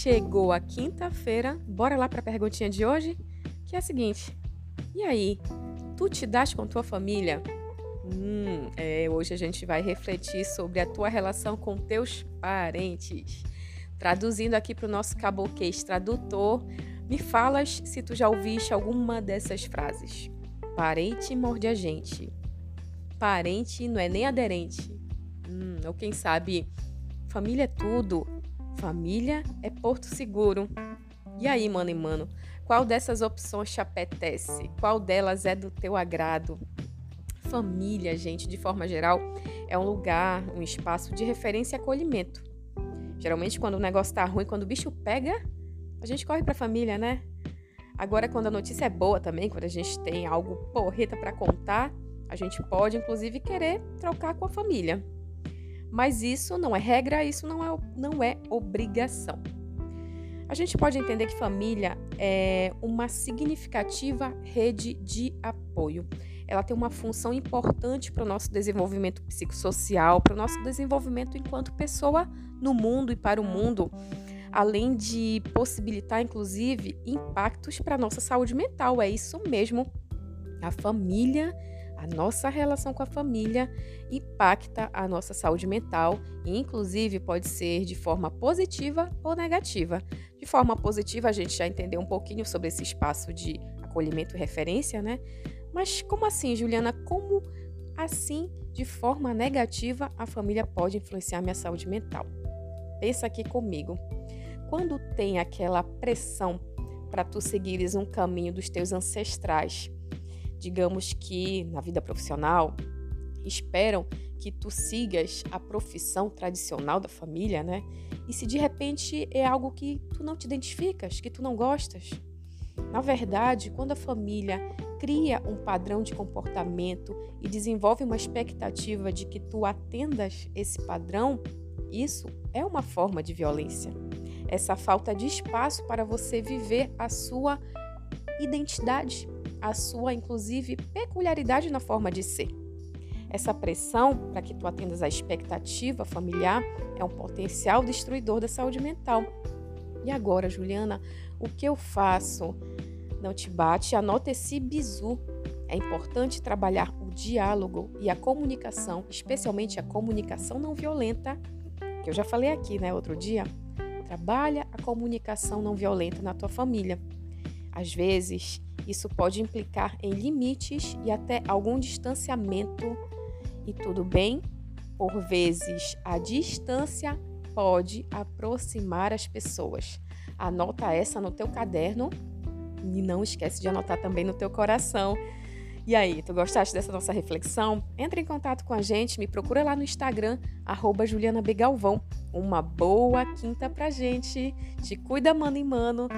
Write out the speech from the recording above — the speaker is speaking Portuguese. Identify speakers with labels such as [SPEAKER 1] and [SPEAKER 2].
[SPEAKER 1] Chegou a quinta-feira, bora lá para a perguntinha de hoje, que é a seguinte: E aí, tu te das com tua família? Hum, é, hoje a gente vai refletir sobre a tua relação com teus parentes. Traduzindo aqui para o nosso caboquês tradutor, me falas se tu já ouviste alguma dessas frases. Parente morde a gente. Parente não é nem aderente. Hum, ou quem sabe, família é tudo. Família é porto seguro. E aí, mano e mano, qual dessas opções te apetece? Qual delas é do teu agrado? Família, gente, de forma geral, é um lugar, um espaço de referência e acolhimento. Geralmente, quando o negócio tá ruim, quando o bicho pega, a gente corre pra família, né? Agora, quando a notícia é boa também, quando a gente tem algo porreta para contar, a gente pode, inclusive, querer trocar com a família. Mas isso não é regra, isso não é, não é obrigação. A gente pode entender que família é uma significativa rede de apoio. Ela tem uma função importante para o nosso desenvolvimento psicossocial, para o nosso desenvolvimento enquanto pessoa no mundo e para o mundo, além de possibilitar, inclusive, impactos para a nossa saúde mental. É isso mesmo. A família a nossa relação com a família impacta a nossa saúde mental e, inclusive, pode ser de forma positiva ou negativa. De forma positiva, a gente já entendeu um pouquinho sobre esse espaço de acolhimento e referência, né? Mas como assim, Juliana? Como assim, de forma negativa, a família pode influenciar minha saúde mental? Pensa aqui comigo. Quando tem aquela pressão para tu seguires um caminho dos teus ancestrais, digamos que na vida profissional, esperam que tu sigas a profissão tradicional da família, né? E se de repente é algo que tu não te identificas, que tu não gostas. Na verdade, quando a família cria um padrão de comportamento e desenvolve uma expectativa de que tu atendas esse padrão, isso é uma forma de violência. Essa falta de espaço para você viver a sua identidade, a sua, inclusive, peculiaridade na forma de ser. Essa pressão para que tu atendas à expectativa familiar é um potencial destruidor da saúde mental. E agora, Juliana, o que eu faço? Não te bate? Anota esse bizu. É importante trabalhar o diálogo e a comunicação, especialmente a comunicação não violenta, que eu já falei aqui, né, outro dia. Trabalha a comunicação não violenta na tua família. Às vezes, isso pode implicar em limites e até algum distanciamento. E tudo bem, por vezes a distância pode aproximar as pessoas. Anota essa no teu caderno e não esquece de anotar também no teu coração. E aí, tu gostaste dessa nossa reflexão? Entre em contato com a gente, me procura lá no Instagram, arroba Juliana Begalvão. Uma boa quinta pra gente. Te cuida, mano e mano.